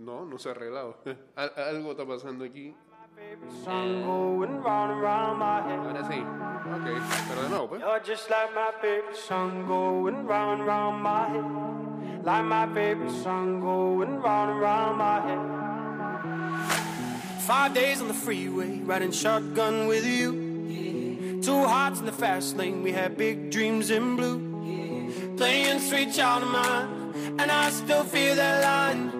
No, no se ha arreglado. Al- Algo está pasando aquí. Ahora sí. Ok, pero de nuevo, pues. Like my favorite song going round and round my head. Five days on the freeway, riding shotgun with you. Two hearts in the fast lane, we had big dreams in blue. Playing sweet child of mine, and I still feel that line.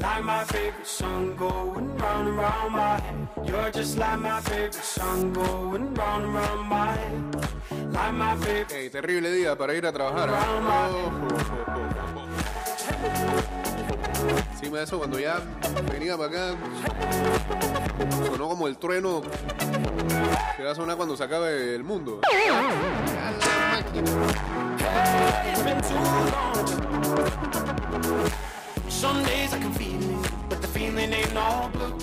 Like my favorite song going round and round my head. You're just like my favorite song going round and round my head. Like my favorite. Ey, terrible día para ir a trabajar. ¿eh? Sí, me da eso cuando ya venía para acá. Sonó como el trueno que va a sonar cuando se acabe el mundo. All blue.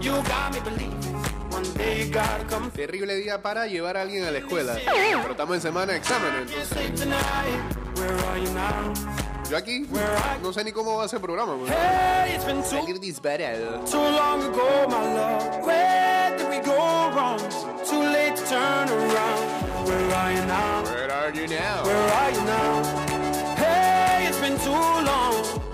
You got me believing one day you gotta come through. Terrible día para llevar a alguien a la escuela. Pero estamos en semana de exámenes. Can't entonces, sleep tonight. Where are you now? Yo aquí no sé ni cómo va a ser el programa. Hey, it's been too Salir disparado. Too long ago, my love. Where did we go wrong? Too late to turn around. Where are you now? Where are you now? Where are you now? Hey, it's been too long.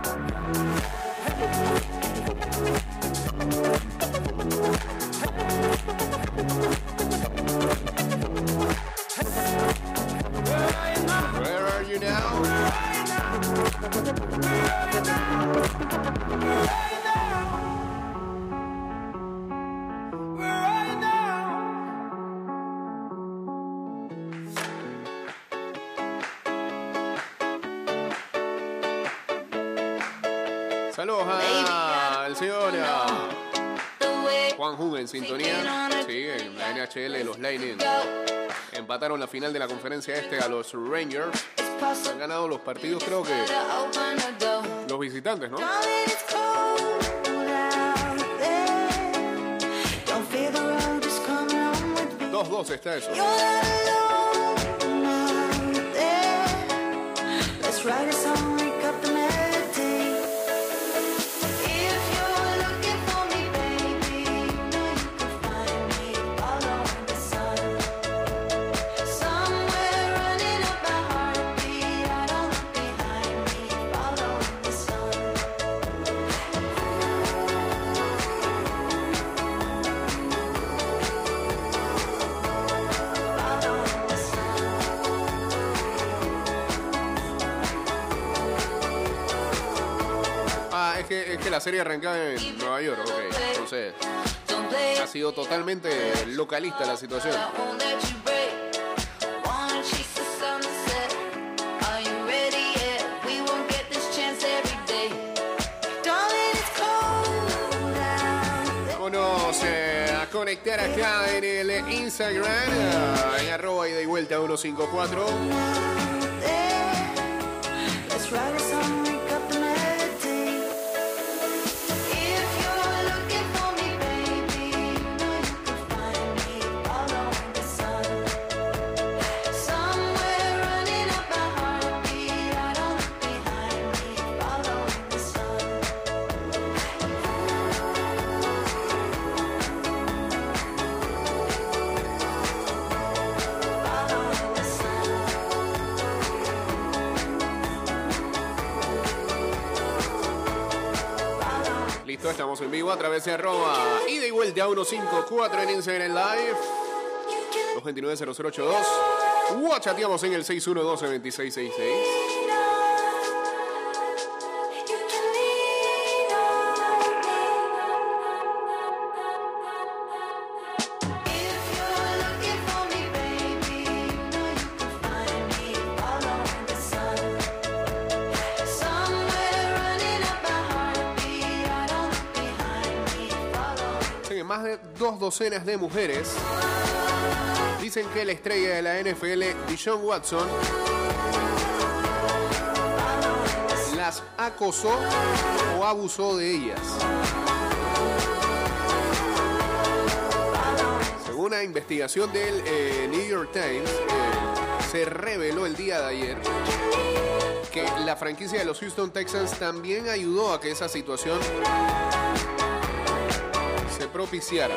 Saludos al señor Juan Jun en sintonía. Sí, en la NHL, los Lightning empataron la final de la conferencia este a los Rangers. Han ganado los partidos, creo que los visitantes, ¿no? 2-2 está eso. La serie arrancaba en Nueva York, ok. Entonces, ha sido totalmente localista la situación. Vámonos eh, a conectar acá en el Instagram, eh, en arroba y vuelta 154. Estamos en vivo a través de arroba y vuelta 154 en Instagram Live. 229-0082. Chateamos en el 612-2666. Docenas de mujeres dicen que la estrella de la NFL, Deshaun Watson, las acosó o abusó de ellas. Según una investigación del eh, New York Times, eh, se reveló el día de ayer que la franquicia de los Houston Texans también ayudó a que esa situación se propiciara.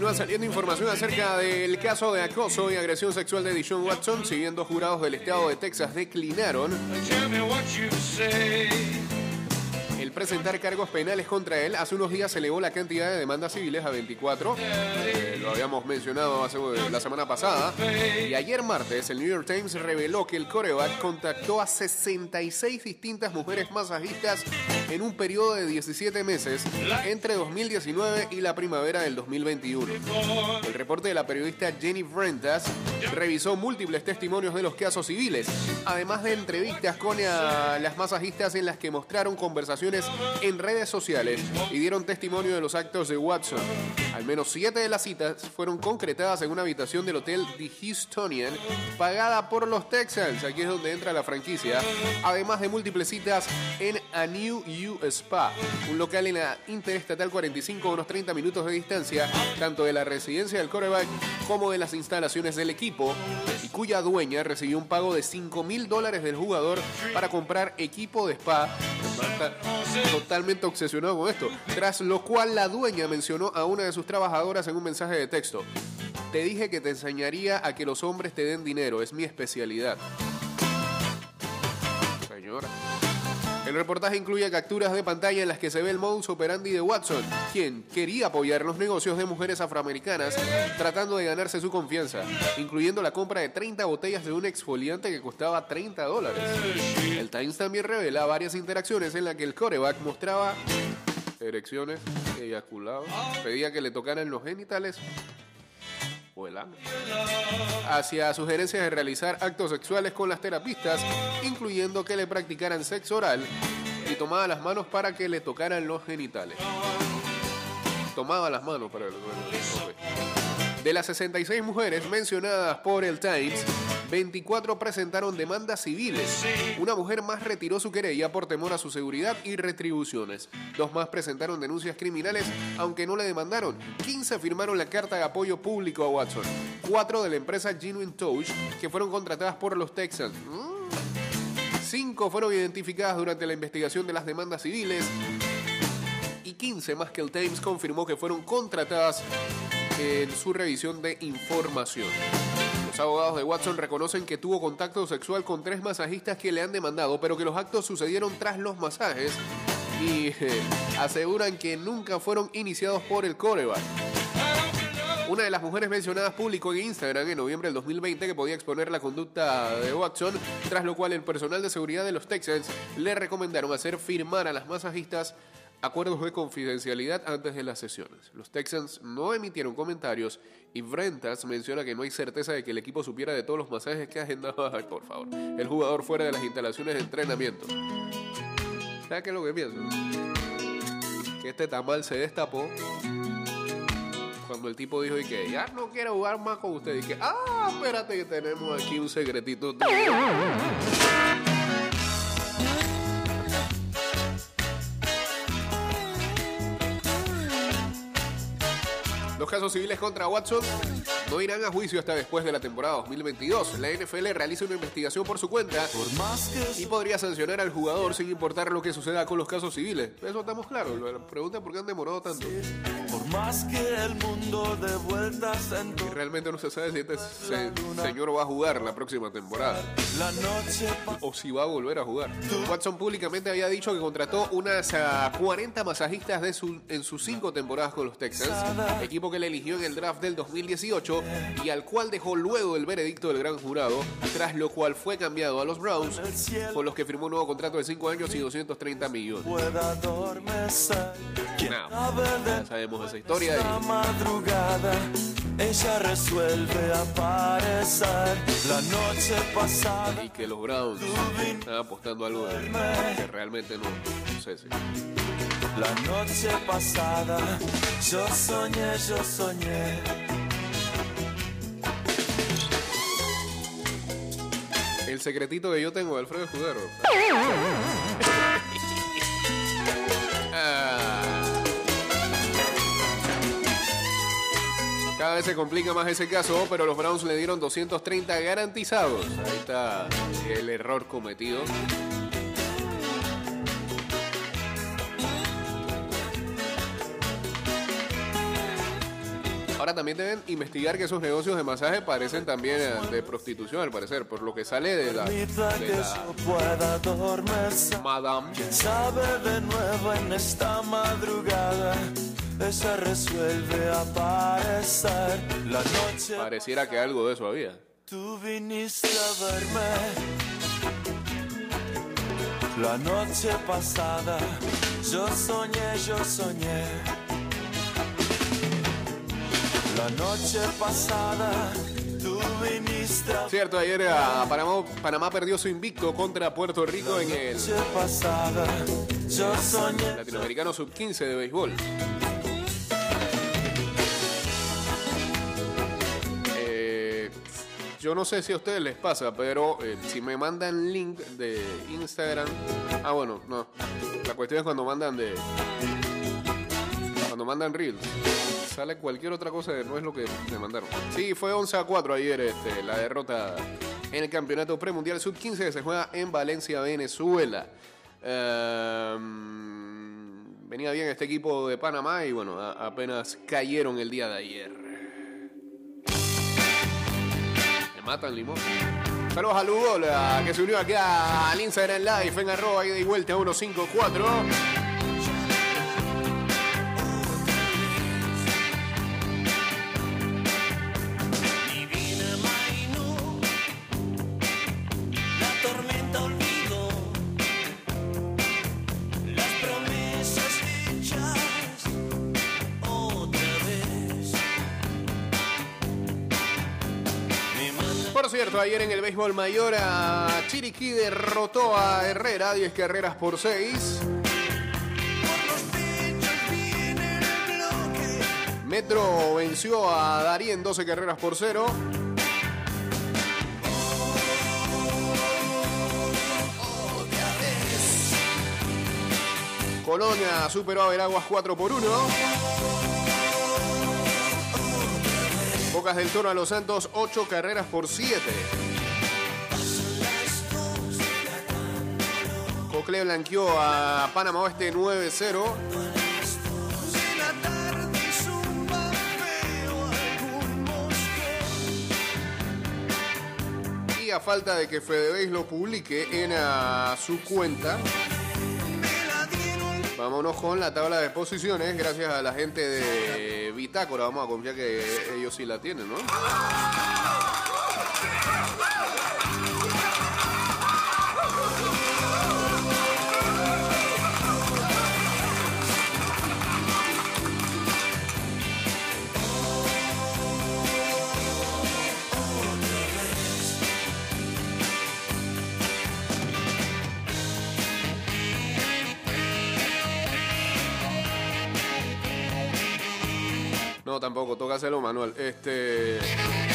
Continúa saliendo información acerca del caso de acoso y agresión sexual de Deshaun Watson, siguiendo jurados del estado de Texas declinaron presentar cargos penales contra él. Hace unos días se elevó la cantidad de demandas civiles a 24. eh, lo habíamos mencionado hace, la semana pasada. Y ayer martes, el New York Times reveló que el coreback contactó a 66 distintas mujeres masajistas en un periodo de 17 meses entre 2019 y la primavera del 2021. El reporte de la periodista Jenny Brentas revisó múltiples testimonios de los casos civiles, además de entrevistas con eh, las masajistas en las que mostraron conversaciones en redes sociales y dieron testimonio de los actos de Watson. Al menos siete de las citas fueron concretadas en una habitación del hotel The Houstonian pagada por los Texans, aquí es donde entra la franquicia, además de múltiples citas en A New U Spa, un local en la Interestatal 45 a unos 30 minutos de distancia, tanto de la residencia del coreback como de las instalaciones del equipo, y cuya dueña recibió un pago de 5 mil dólares del jugador para comprar equipo de spa. Totalmente obsesionado con esto. Tras lo cual la dueña mencionó a una de sus trabajadoras en un mensaje de texto. Te dije que te enseñaría a que los hombres te den dinero, es mi especialidad. Señora. El reportaje incluye capturas de pantalla en las que se ve el modus operandi de Watson, quien quería apoyar los negocios de mujeres afroamericanas tratando de ganarse su confianza, incluyendo la compra de 30 botellas de un exfoliante que costaba 30 dólares. El Times también revela varias interacciones en las que el coreback mostraba erecciones, eyaculados, pedía que le tocaran los genitales ano hacia sugerencias de realizar actos sexuales con las terapistas, incluyendo que le practicaran sexo oral y tomaba las manos para que le tocaran los genitales. Tomaba las manos para el... ok. De las 66 mujeres mencionadas por el Times, 24 presentaron demandas civiles. Una mujer más retiró su querella por temor a su seguridad y retribuciones. Dos más presentaron denuncias criminales, aunque no le demandaron. 15 firmaron la carta de apoyo público a Watson. Cuatro de la empresa Genuine Touch, que fueron contratadas por los Texans. Mm. Cinco fueron identificadas durante la investigación de las demandas civiles y 15 más que el Times confirmó que fueron contratadas en su revisión de información. Los abogados de Watson reconocen que tuvo contacto sexual con tres masajistas que le han demandado, pero que los actos sucedieron tras los masajes y eh, aseguran que nunca fueron iniciados por el coreback. Una de las mujeres mencionadas publicó en Instagram en noviembre del 2020 que podía exponer la conducta de Watson, tras lo cual el personal de seguridad de los Texans le recomendaron hacer firmar a las masajistas acuerdos de confidencialidad antes de las sesiones. Los Texans no emitieron comentarios y Brentas menciona que no hay certeza de que el equipo supiera de todos los masajes que agendaba, ay, por favor, el jugador fuera de las instalaciones de entrenamiento. ¿Sabes qué es lo que pienso? Que este tamal se destapó cuando el tipo dijo y que ya no quiero jugar más con usted y que ah espérate que tenemos aquí un secretito Los casos civiles contra Watson no irán a juicio hasta después de la temporada 2022. La NFL realiza una investigación por su cuenta y podría sancionar al jugador sin importar lo que suceda con los casos civiles. Eso estamos claros. La pregunta es por qué han demorado tanto. Por más que el mundo de vueltas en Y realmente no se sabe si este se- señor va a jugar la próxima temporada la noche o si va a volver a jugar. Watson públicamente había dicho que contrató unas ah, 40 masajistas de su- en sus cinco temporadas con los Texans, equipo que le eligió en el draft del 2018 y al cual dejó luego el veredicto del gran jurado, tras lo cual fue cambiado a los Browns, con los que firmó un nuevo contrato de 5 años y 230 millones. pueda adormecer. ¿Quién Nah, sabe de Ya sabemos esa historia? Ella resuelve aparecer la noche pasada. y que los Browns están apostando algo de- que realmente no, no sé si. La noche pasada yo soñé, yo soñé. El secretito que yo tengo de Alfredo Escudero. Ah. Cada vez se complica más ese caso, pero los Browns le dieron 230 garantizados. Ahí está el error cometido. Ahora también deben investigar que esos negocios de masaje parecen también eh, de prostitución, al parecer, por lo que sale de la, de que la yo pueda adormecer. Madame. ¿Quién sabe de nuevo en esta madrugada? Ella resuelve aparecer la noche. Pareciera que algo de eso había. Tú viniste a verme la noche pasada. Yo soñé, yo soñé. La noche pasada tú viniste a Cierto, ayer ah, Panamá, Panamá perdió su invicto contra Puerto Rico en el pasada. Yo soñé. Latinoamericano Sub-15 de béisbol. Eh, yo no sé si a ustedes les pasa, pero eh, si me mandan link de Instagram. Ah, bueno, no. La cuestión es cuando mandan de. Cuando mandan Reels. Sale cualquier otra cosa no es lo que me mandaron. Sí, fue 11 a 4 ayer este, la derrota en el campeonato premundial sub-15 que se juega en Valencia, Venezuela. Ehm, venía bien este equipo de Panamá y bueno, a- apenas cayeron el día de ayer. Me matan limón. Saludos a Lugo, la que se unió aquí al Instagram Live en arroba y vuelta 154. Ayer en el béisbol mayor a Chiriquí derrotó a Herrera 10 carreras por 6. por los pechos viene el bloque. Metro venció a Darien 12 carreras por 0. Colonia superó a Veraguas 4 por 1. Bocas del Toro a Los Santos 8 carreras por 7. Cocle blanqueó a Panamá Oeste 9-0. De la tarde zumba feo algún mosqueo. Y a falta de que Fedebeis lo publique en ah, su cuenta, vámonos con la tabla de posiciones. Gracias a la gente de Bitácora, vamos a confiar que ellos sí la tienen, ¿no? Tampoco, toca hacerlo manual. Este.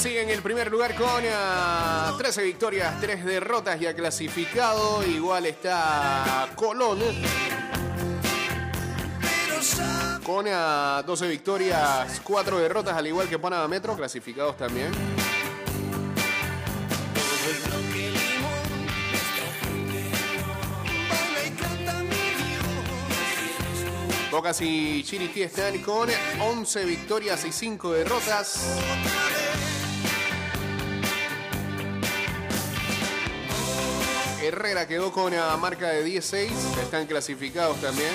Sigue en el primer lugar con ah, 13 victorias, 3 derrotas ya clasificado. Igual está Colón con ah, 12 victorias, 4 derrotas, al igual que Panamá Metro, clasificados también. Docas y Chiriquí están con 11 victorias y 5 derrotas. Herrera quedó con una marca de 16, están clasificados también.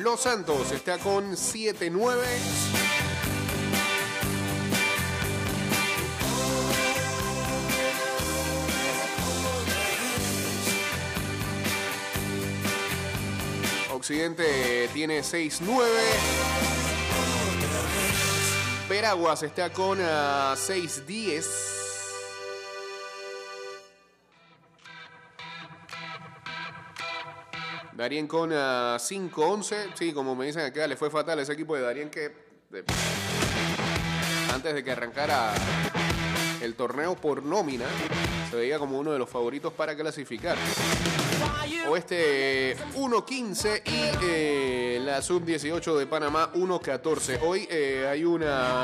Los Santos está con 7-9. Occidente tiene 6-9. Veraguas está con ah, 6-10. Darien con ah, 5-11. Sí, como me dicen acá, le fue fatal ese equipo de Darien que de- antes de que arrancara el torneo por nómina se veía como uno de los favoritos para clasificar. Oeste 1-15 y eh, la sub-18 de Panamá 1-14. Hoy eh, hay un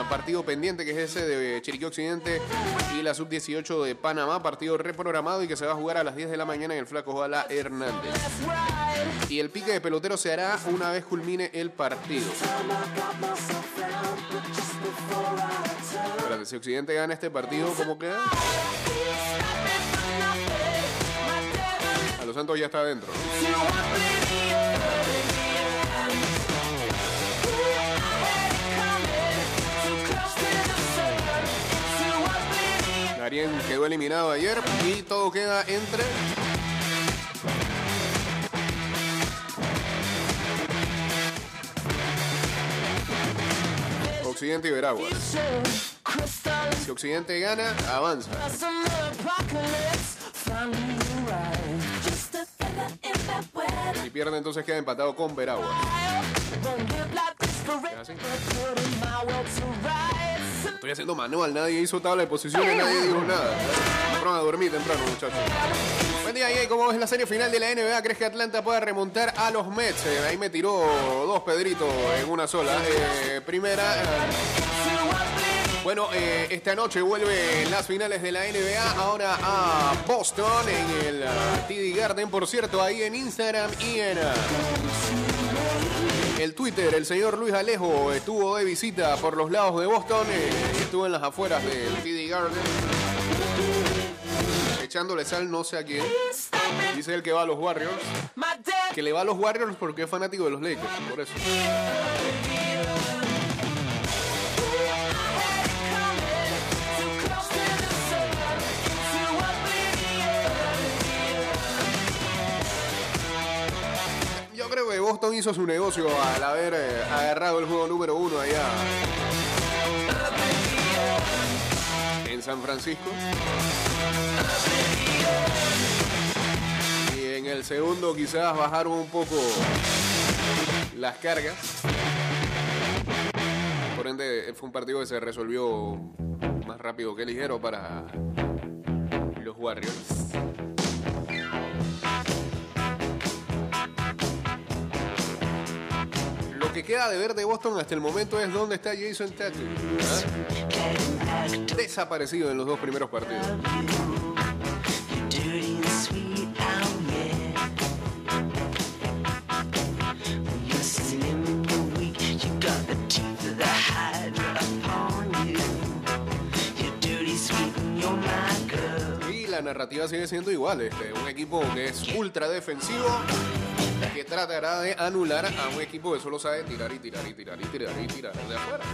partido pendiente que es ese de Chiriquí Occidente y la sub-18 de Panamá, partido reprogramado y que se va a jugar a las 10 de la mañana en el Flaco Jala Hernández. Y el pique de pelotero se hará una vez culmine el partido. Si Occidente gana este partido, ¿cómo queda? A los Santos ya está adentro. Darien quedó eliminado ayer y todo queda entre. Occidente y Veraguas. Si Occidente gana, avanza. Si pierde, entonces queda empatado con Veraguas. ¿Es así? Estoy haciendo manual, nadie hizo tabla de posiciones, nadie dijo nada. Fueron a dormir temprano, muchachos. Buen día, Jay. ¿Cómo ves la serie final de la NBA? ¿Crees que Atlanta pueda remontar a los Mets? Eh, ahí me tiró dos Pedritos en una sola. Eh, primera. eh, bueno, eh, esta noche vuelven las finales de la NBA ahora a Boston en el ah, TD Garden, por cierto, ahí en Instagram y en ah, el Twitter. El señor Luis Alejo estuvo de visita por los lados de Boston, eh, estuvo en las afueras del TD Garden. Echándole sal no sé a quién. Dice él que va a los Warriors. Que le va a los Warriors porque es fanático de los Lakers, por eso. Boston hizo su negocio al haber eh, agarrado el juego número uno allá en San Francisco. Y en el segundo quizás bajaron un poco las cargas. Por ende, fue un partido que se resolvió más rápido que ligero para los Warriors. Que queda de ver de Boston hasta el momento es dónde está Jason Tatum. ¿ah? Desaparecido en los dos primeros partidos. Y la narrativa sigue siendo igual. Este, un equipo que es ultra defensivo, que tratará de anular a un equipo que solo sabe tirar y tirar y tirar y tirar y tirar de afuera.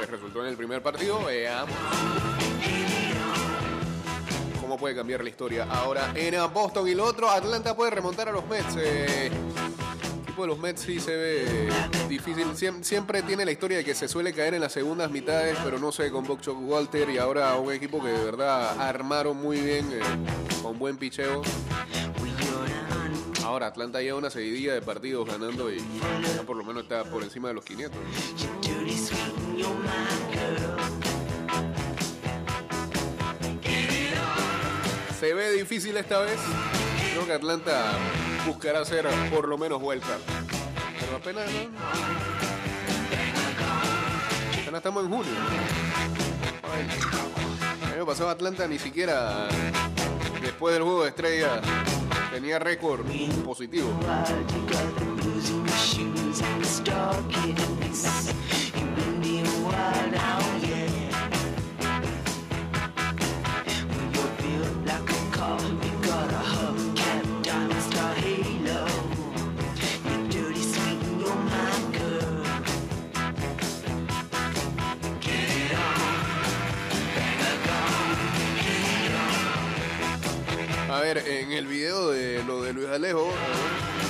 Les resultó en el primer partido. Veamos cómo puede cambiar la historia ahora en Boston y lo otro. Atlanta puede remontar a los Mets. Eh, el equipo de los Mets sí se ve difícil. Siem- siempre tiene la historia de que se suele caer en las segundas mitades, pero no sé, con Buck Walter y ahora un equipo que de verdad armaron muy bien, eh, con buen picheo. Ahora Atlanta lleva una seguidilla de partidos ganando y ya por lo menos está por encima de los 500. ¿no? Se ve difícil esta vez. Creo que Atlanta buscará hacer por lo menos vuelta. Pero apenas, ¿no? Estamos en junio. Ay, El año pasado Atlanta ni siquiera Después del juego de estrellas, tenía récord positivo. En el video de lo de Luis Alejo,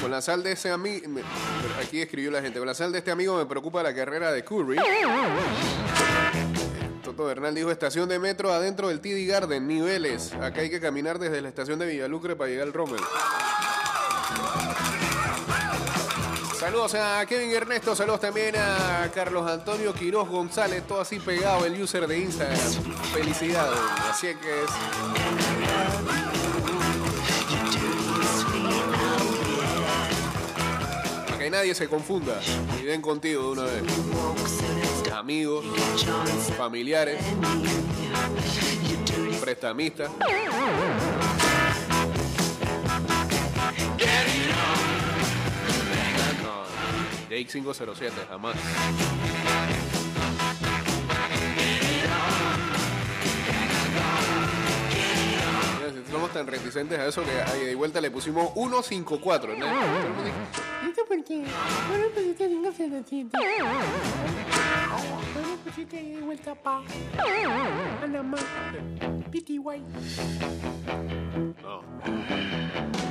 con la sal de ese amigo, aquí escribió la gente, con la sal de este amigo me preocupa la carrera de Curry. Toto Bernal dijo, estación de metro adentro del TD Garden, niveles. Acá hay que caminar desde la estación de Villalucre para llegar al Rommel. Saludos a Kevin Ernesto, saludos también a Carlos Antonio Quiroz González, todo así pegado, el user de Instagram. Felicidades, así es que es. Nadie se confunda y den contigo de una vez. Amigos, familiares, prestamistas. Jake 507, jamás. Tan reticentes a eso que ahí de vuelta le pusimos 154. ¿no? ¿Esto pusiste ahí de vuelta pa? Panamá. PTY. No.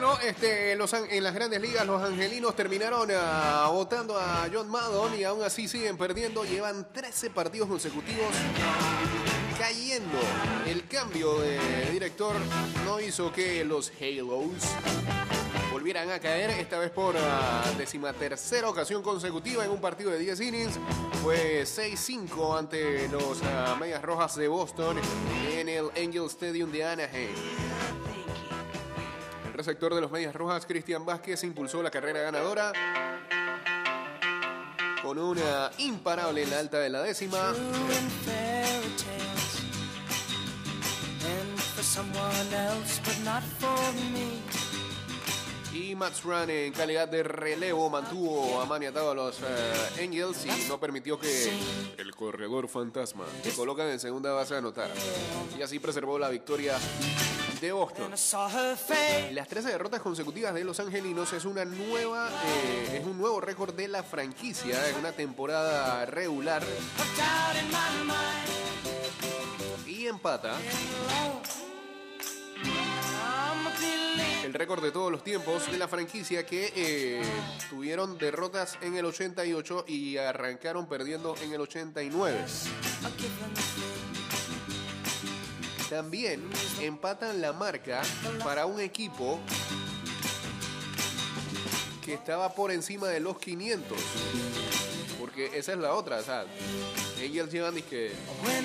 Bueno, este, los, en las grandes ligas los angelinos terminaron ah, votando a John Maddon y aún así siguen perdiendo. Llevan 13 partidos consecutivos cayendo. El cambio de director no hizo que los Halos volvieran a caer, esta vez por ah, decimatercera ocasión consecutiva en un partido de 10 innings. Fue 6-5 ante los ah, Medias Rojas de Boston en el Angel Stadium de Anaheim. El receptor de los Medias Rojas, Cristian Vázquez, impulsó la carrera ganadora con una imparable en la alta de la décima. Y Max Run en calidad de relevo mantuvo a maniatado a los eh, Angels y no permitió que el corredor fantasma que colocan en segunda base anotara. Y así preservó la victoria de Boston. Las 13 derrotas consecutivas de los angelinos es una nueva, eh, es un nuevo récord de la franquicia en una temporada regular y empata el récord de todos los tiempos de la franquicia que eh, tuvieron derrotas en el 88 y arrancaron perdiendo en el 89. También empatan la marca para un equipo que estaba por encima de los 500. Porque esa es la otra, o sea, Angels llevan dizque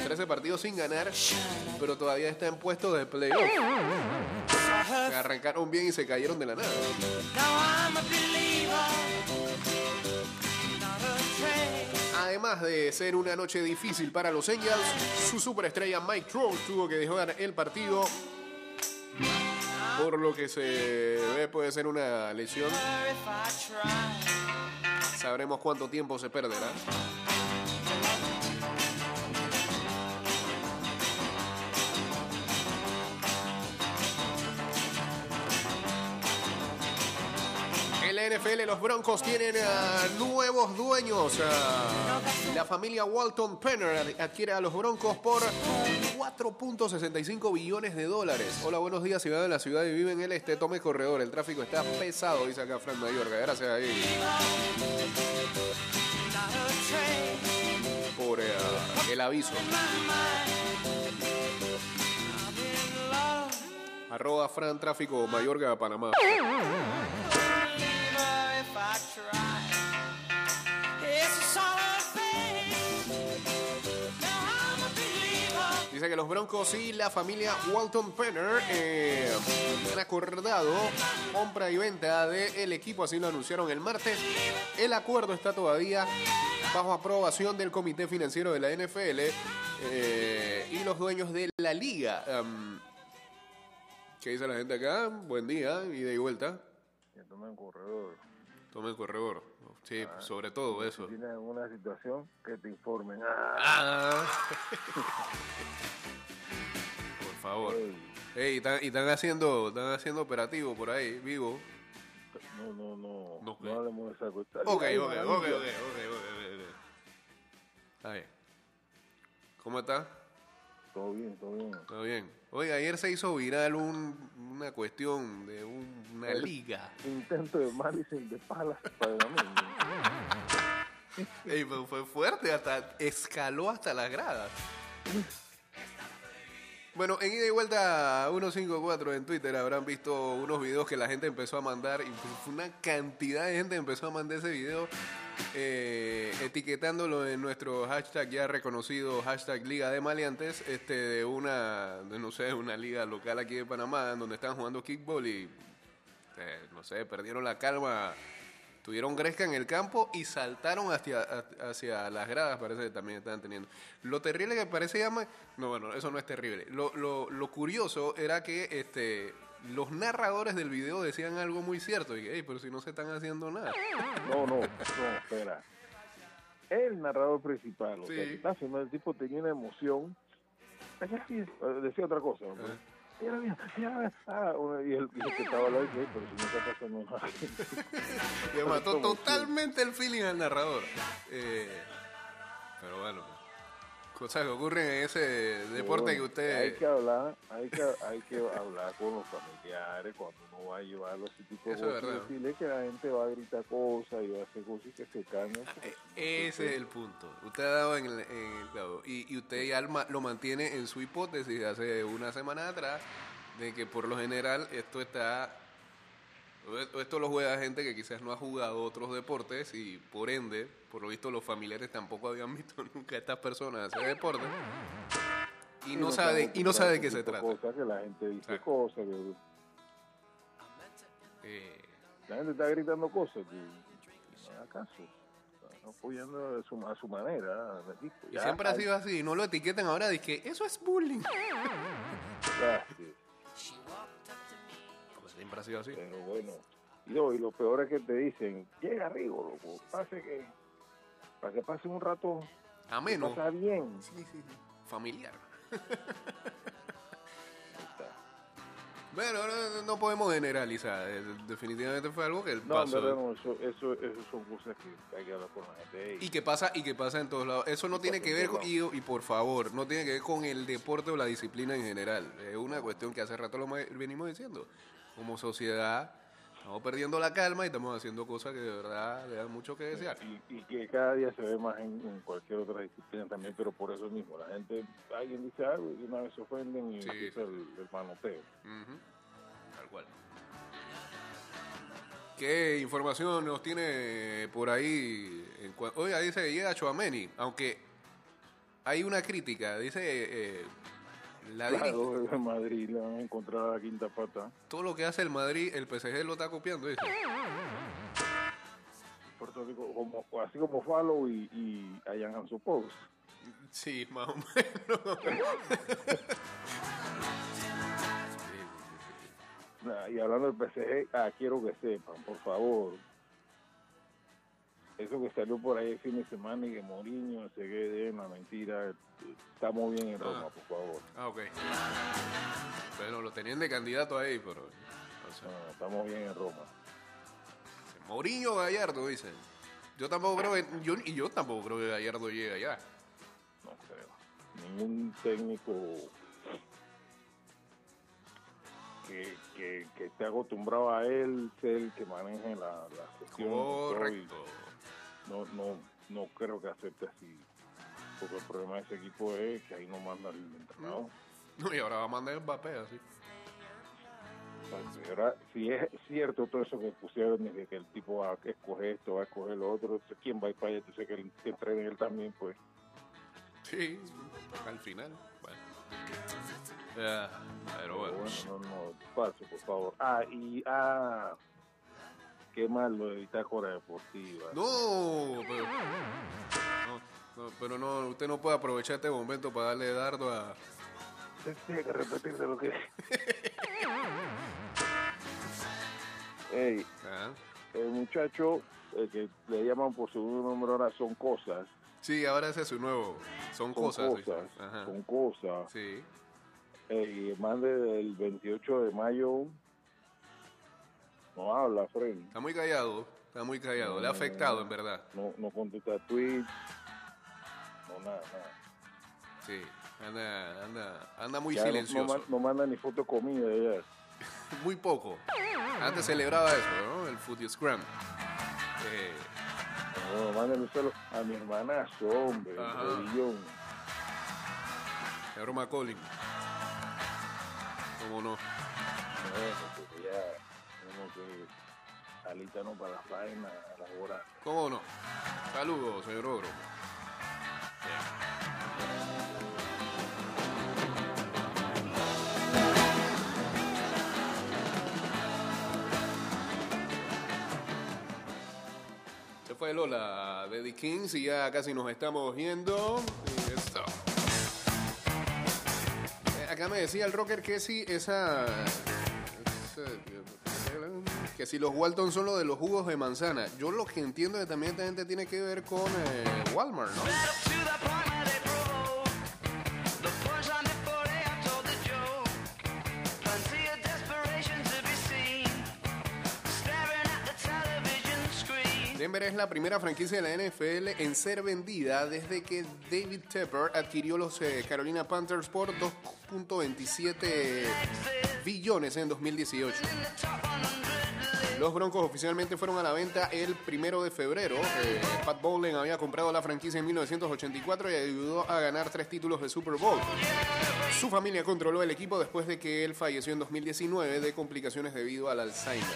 13 partidos sin ganar, pero todavía está en puesto de playoff. Arrancaron bien y se cayeron de la nada. Además de ser una noche difícil para los Angels, su superestrella Mike Trout tuvo que dejar el partido. Por lo que se ve puede ser una lesión. Sabremos cuánto tiempo se perderá. NFL los Broncos tienen ah, nuevos dueños. Ah, la familia Walton Penner ad- adquiere a los Broncos por 4.65 billones de dólares. Hola, buenos días, ciudad de la ciudad y vive en el este. Tome corredor, el tráfico está pesado, dice acá Fran Mayorga. Gracias ahí por eh, el aviso. Arroba Fran Tráfico Mayorga Panamá. Dice que los Broncos y la familia Walton Penner eh, han acordado compra y venta del equipo, así lo anunciaron el martes. El acuerdo está todavía bajo aprobación del Comité Financiero de la NFL eh, y los dueños de la liga. Am, ¿Qué dice la gente acá? Buen día, ida y vuelta. tomen un corredor. Tome el corredor. Sí, sobre todo eso. Si tienes alguna situación, que te informen. Ah, Ah. Por favor. ey, están- y están haciendo, están haciendo operativo por ahí, vivo. no, no, no, No, no, hablemos de esa cuestión. Ok, ok, ok, ok, ok, maravilla. ok, ok. Está bien. ¿Cómo está? Todo bien, todo bien. Todo bien. Oiga, ayer se hizo viral un- una cuestión de un- una El- liga. Intento de Madison de Palas para mí. Ey, pero fue fuerte, hasta escaló hasta las gradas. Bueno, en ida y vuelta a 154 en Twitter habrán visto unos videos que la gente empezó a mandar y una cantidad de gente empezó a mandar ese video eh, etiquetándolo en nuestro hashtag ya reconocido hashtag Liga de Maleantes este de una no sé una liga local aquí de Panamá donde están jugando kickball y eh, no sé perdieron la calma Tuvieron gresca en el campo y saltaron hacia, hacia las gradas, parece que también estaban teniendo. Lo terrible que parece llama... No, bueno, eso no es terrible. Lo, lo, lo curioso era que este, los narradores del video decían algo muy cierto. Y, "Ey, pero si no se están haciendo nada. No, no, no, espera. El narrador principal, o sea, Sí. está haciendo el tipo tenía una emoción. Sí, eh, Decía otra cosa. ¿no? Ah, y el, y el que estaba al lado dice, "Ey, pero si no está pasando nada. Le mató totalmente el feeling al narrador. Eh, pero bueno, cosas que ocurren en ese deporte Bueno, que usted... Hay que hablar, hay que, hay que hablar con los familiares cuando uno va a llevarlo a ese tipo de es cosas verdad. decirle que la gente va a gritar cosas y va a hacer cosas y que se calmen. porque Eh, Ese es el punto. Usted ha dado en el, en el clavo. Y, y usted ya lo mantiene en su hipótesis de hace una semana atrás de que por lo general esto está... Esto lo juega gente que quizás no ha jugado otros deportes y por ende, por lo visto los familiares tampoco habían visto nunca a estas personas hacer deporte y no sabe y no sabe de qué se trata. Cosas que la gente dice cosas, Eh, la gente está gritando cosas que no haga caso. Están apoyando a su, a su manera. dijo, y ya, siempre ha sido así, no lo etiquetan ahora, dice que eso es bullying. ya, sí. Siempre ha sido así. Pero bueno, y, no, y lo peor es que te dicen, llega arriba, loco, pase que, para que pase un rato, Ameno. pasa bien. Sí, sí, sí. Familiar. Ahí está. Bueno, no, no podemos generalizar. eh, Definitivamente fue algo que el No, pasó. verdad no, eso, eso, eso son cosas que hay que hablar con la gente. Y que pasa y que pasa en todos lados. Eso no Y tiene que ver con, y, y por favor, no tiene que ver con el deporte o la disciplina en general. Es una cuestión que hace rato lo venimos diciendo. Como sociedad estamos perdiendo la calma y estamos haciendo cosas que de verdad le dan mucho que desear. Y, y que cada día se ve más en, en cualquier otra disciplina también, pero por eso mismo, la gente, alguien dice algo y una vez se ofenden y Sí, empieza sí. el, el manoteo. Tal cual. ¿Qué información nos tiene por ahí? Oiga, dice llega Chuameni, aunque hay una crítica, dice eh, la Claro, en Madrid le van a encontrar la quinta pata. todo lo que hace el Madrid, el PSG lo está copiando, dice. Puerto Rico, como, así como Falo y, y Ayan Ansopos. Sí, más o menos. Nah, Y hablando del PSG, ah, quiero que sepan, por favor. Eso que salió por ahí el fin de semana y que Mourinho se quede una mentira. Estamos bien en Roma, Ah. por favor. Ah, ok. Bueno, lo tenían de candidato ahí, pero... o sea, No, estamos bien en Roma. Mourinho Gallardo, dicen. Yo tampoco creo que... Yo, y yo tampoco creo que Gallardo llegue allá. No creo. Ningún técnico que, que, que esté acostumbrado a él ser el que maneje la, la gestión. y Correcto. No, no, no creo que acepte así. Porque el problema de ese equipo es que ahí no manda el entrenador. No, y ahora va a mandar Mbappé así. Entonces, ahora, si es cierto todo eso que pusieron, de que el tipo va a escoger esto, va a escoger lo otro, ¿quién va a ir para allá? Entonces que, el, que él también, pues. Sí, al final. Bueno. Ah, pero Pero bueno. bueno, no, no, paso, por favor. Ah, y ah, qué mal lo de Bitácora Deportiva. No, pero. No, no, pero no, usted no puede aprovechar este momento para darle dardo a. Usted Tiene que repetirse lo que. Ey, Ah, el muchacho el que le llaman por su número ahora son cosas. Sí, ahora ese es su nuevo. Son Son cosas. sí. cosas. Ajá. Son cosas. Sí. Ey, el man desde el 28 de mayo no habla, Fren. Está muy callado. Está muy callado. Le ha afectado, en verdad. No, no contesta tweets. No, nada, nada. Sí. Anda, anda, anda muy Ya silencioso. No, man- no manda ni foto de comida ya. Muy poco. Antes celebraba eso, ¿no? El Foodie Scrum. Eh, No, mándame solo a mi hermanazo, hombre. Ajá. Rodillón. el Roma Colin. ¿Cómo no? No, que alistarnos para las vainas, a las horas. ¿Cómo no? Saludos, señor Ogro. Se fue Lola de The Kings y ya casi nos estamos yendo. Esto. Eh, Acá me decía el rocker que si esa- que si los Walton son los de los jugos de manzana. Yo lo que entiendo que también esta gente tiene que ver con eh, Walmart, ¿no? Denver es la primera franquicia de la NFL en ser vendida desde que David Tepper adquirió los eh, Carolina Panthers por 2.27 billones en 2018. Los Broncos oficialmente fueron a la venta el primero de febrero. Eh, Pat Bowlen había comprado la franquicia en 1984 y ayudó a ganar tres títulos de Super Bowl. Su familia controló el equipo después de que él falleció en 2019 de complicaciones debido al Alzheimer.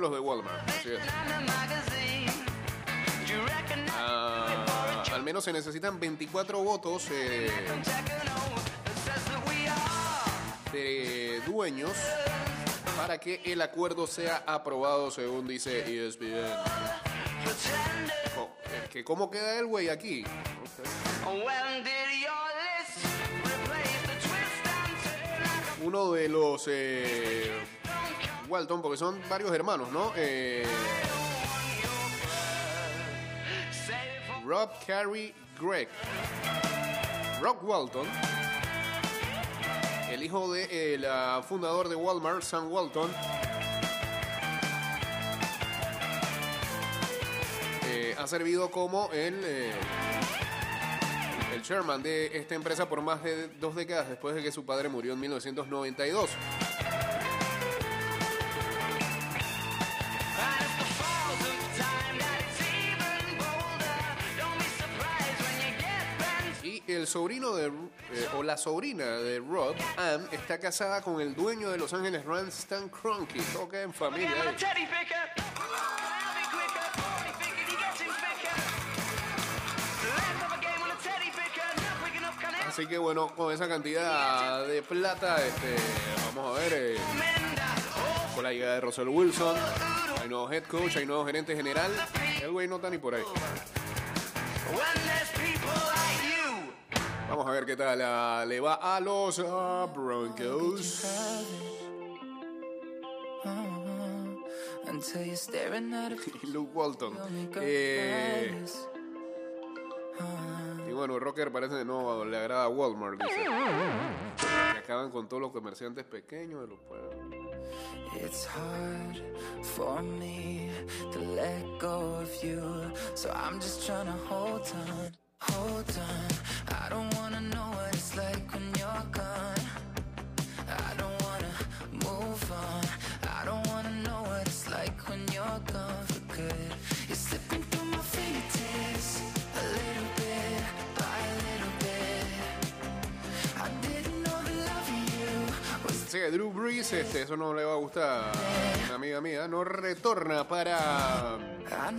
Los de Walmart. Menos se necesitan 24 votos eh, de dueños para que el acuerdo sea aprobado según dice ESPN. Co- eh, que ¿Cómo queda el güey aquí? Uno de los eh, Walton, porque son varios hermanos, ¿no? Rob, Carrie, Greg. Rob Walton, el hijo de el ah, fundador de Walmart, Sam Walton, eh, ha servido como el, eh, el chairman de esta empresa por más de dos décadas después de que su padre murió en 1992. El sobrino de, eh, o la sobrina de Rob, Ann, está casada con el dueño de Los Ángeles Rams, Stan Kroenke. Toca en familia. Eh. Así que bueno, con esa cantidad de plata, este, vamos a ver, eh, con la llegada de Russell Wilson, hay nuevo head coach, hay nuevo gerente general. El güey no está ni por ahí. Ver qué tal ah, le va a los ah, Broncos. Luke Walton. Eh, y bueno, Rocker parece que no le agrada a Walmart, dice. Acaban con todos los comerciantes pequeños de los pueblos. It's hard for me to let go of you. So I'm just trying to hold on, hold on. I don't like que Drew Brees, este, eso no le va a gustar a una amiga mía, no retorna para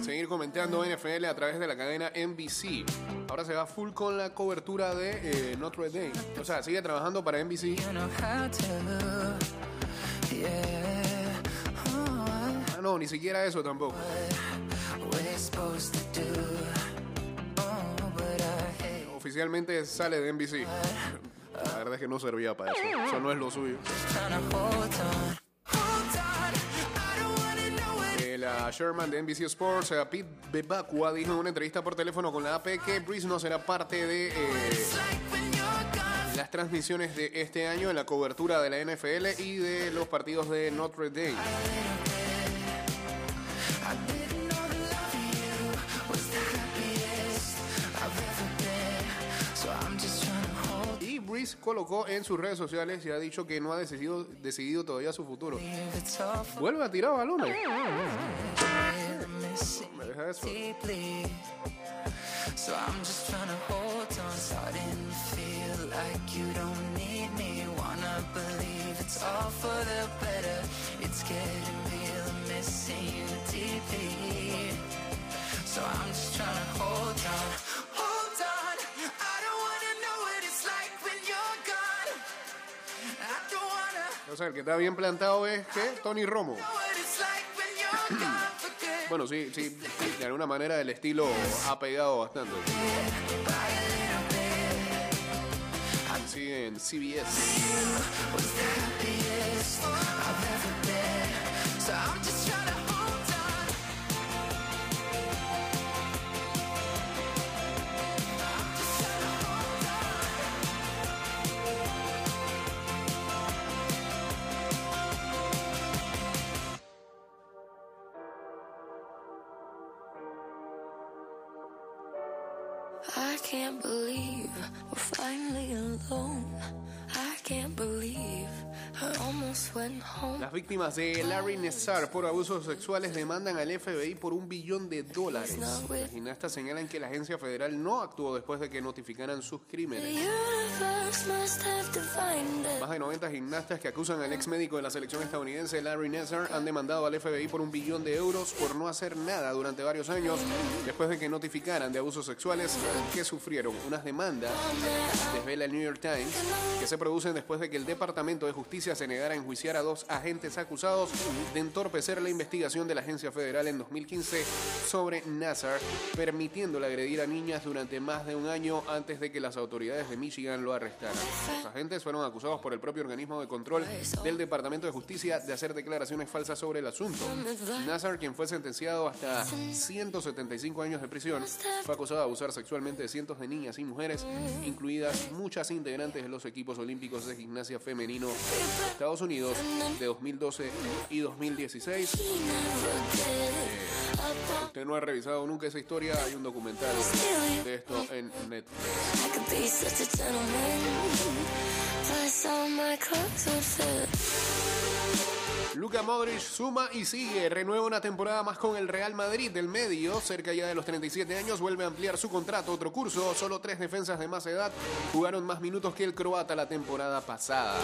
seguir comentando NFL a través de la cadena NBC. Ahora se va full con la cobertura de eh, Notre Dame. O sea, sigue trabajando para NBC. Ah, no, ni siquiera eso tampoco. Oh, Oficialmente sale de NBC. La verdad es que no servía para eso. Eso no es lo suyo. la Sherman de NBC Sports, eh, Pete Bebacqua, dijo en una entrevista por teléfono con la AP que Breeze no será parte de eh, las transmisiones de este año en la cobertura de la NFL y de los partidos de Notre Dame. Colocó en sus redes sociales y ha dicho que no ha decidido, decidido todavía su futuro. Vuelve a tirar balones. Me deja eso. So I'm just trying to hold on. Starting to feel like you don't need me. Wanna believe it's all for the better. It's getting real, missing you deeply. So I'm just trying to hold on. O sea, el que está bien plantado es que Tony Romo. Bueno, sí, sí, de alguna manera el estilo ha pegado bastante. Sí, en CBS. I can't believe we're finally alone. I can't believe Las víctimas de Larry Nassar por abusos sexuales demandan al FBI por un billón de dólares. Las gimnastas señalan que la agencia federal no actuó después de que notificaran sus crímenes. Más de 90 gimnastas que acusan al ex médico de la selección estadounidense Larry Nassar han demandado al FBI por un billón de euros por no hacer nada durante varios años después de que notificaran de abusos sexuales que sufrieron. Unas demandas, desvela el New York Times, que se producen después de que el Departamento de Justicia se negara a enjuiciar a dos agentes acusados de entorpecer la investigación de la agencia federal en 2015 sobre Nassar, permitiéndole agredir a niñas durante más de un año antes de que las autoridades de Michigan lo arrestaran. Los agentes fueron acusados por el propio organismo de control del Departamento de Justicia de hacer declaraciones falsas sobre el asunto. Nassar, quien fue sentenciado hasta 175 años de prisión, fue acusado de abusar sexualmente de cientos de niñas y mujeres, incluidas muchas integrantes de los equipos olímpicos de gimnasia femenino Estados Unidos de 2012 y 2016. Usted no ha revisado nunca esa historia, hay un documental de esto en Netflix. Luka Modric suma y sigue, renueva una temporada más con el Real Madrid del medio, cerca ya de los 37 años, vuelve a ampliar su contrato, otro curso, solo tres defensas de más edad jugaron más minutos que el croata la temporada pasada.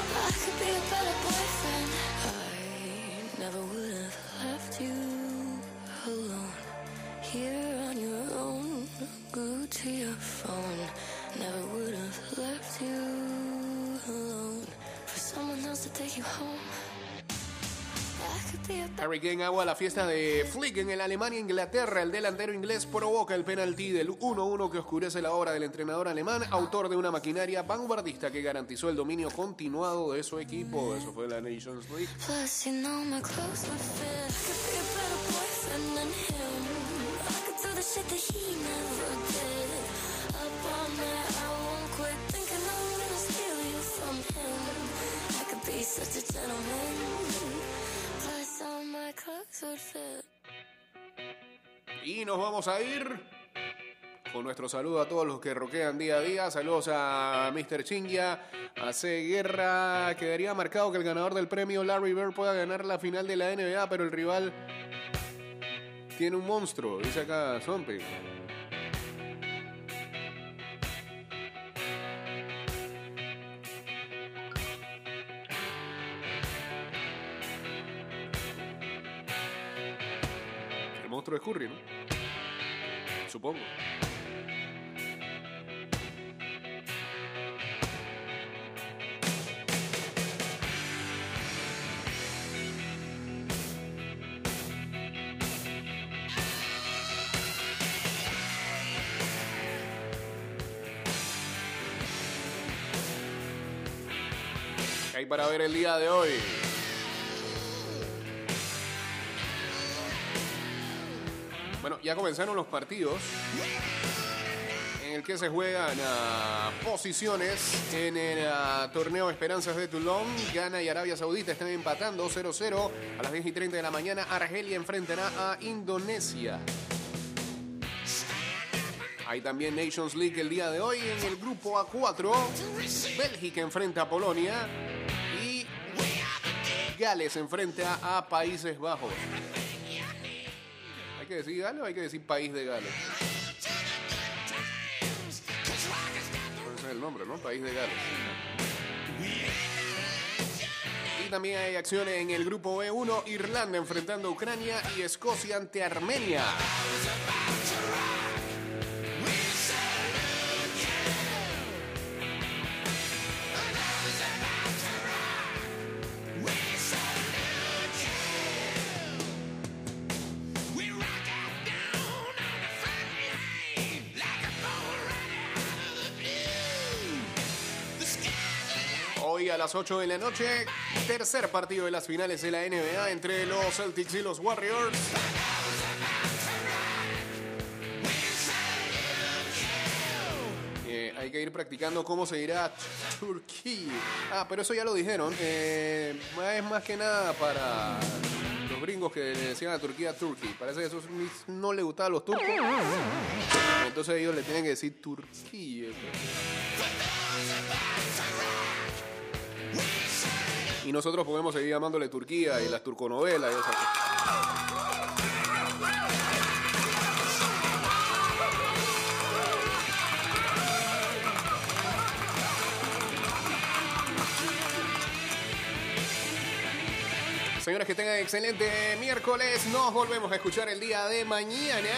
You to your phone. Never Harry Kane agua la fiesta de Flick en el Alemania-Inglaterra. El delantero inglés provoca el penalti del 1-1 que oscurece la obra del entrenador alemán, autor de una maquinaria vanguardista que garantizó el dominio continuado de su equipo. Eso fue la Nations League. Such a gentleman. Y nos vamos a ir con nuestro saludo a todos los que roquean día a día. Saludos a Mr. Chingia, a C. Guerra. Quedaría marcado que el ganador del premio Larry Bird pueda ganar la final de la NBA, pero el rival tiene un monstruo, dice acá Zombie. De Curry, ¿no? Supongo. ¿Qué hay para ver el día de hoy? Ya comenzaron los partidos en el que se juegan ah, posiciones en el ah, torneo Esperanzas de Toulon. Ghana y Arabia Saudita están empatando 0-0 a las 10 y 30 de la mañana. Argelia enfrentará a Indonesia. Hay también Nations League el día de hoy en el grupo A4. Bélgica enfrenta a Polonia y Gales enfrenta a Países Bajos. ¿Hay que decir Gales o hay que decir País de Gales? Ese es el nombre, ¿no? País de Gales. Y también hay acciones en el grupo B1, Irlanda enfrentando a Ucrania y Escocia ante Armenia. Las 8 de la noche, tercer partido de las finales de la NBA entre los Celtics y los Warriors. Eh, hay que ir practicando cómo se dirá Turquía. Ah, pero eso ya lo dijeron. Eh, es más que nada para los gringos que decían a Turquía Turkey. Parece que eso no le gustaba a los turcos. Entonces ellos le tienen que decir Turquía. Y nosotros podemos seguir llamándole Turquía y las turconovelas y esas. Señores, que tengan excelente miércoles. Nos volvemos a escuchar el día de mañana.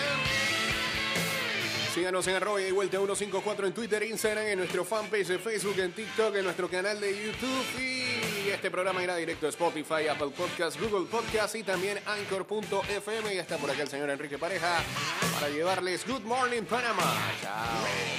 Síganos en arroba y vuelta 154 en Twitter, Instagram, en nuestro fanpage de Facebook, en TikTok, en nuestro canal de YouTube. Este programa irá directo a Spotify, Apple Podcasts, Google Podcasts y también Anchor.fm. Y está por acá el señor Enrique Pareja para llevarles Good Morning Panama. Chao.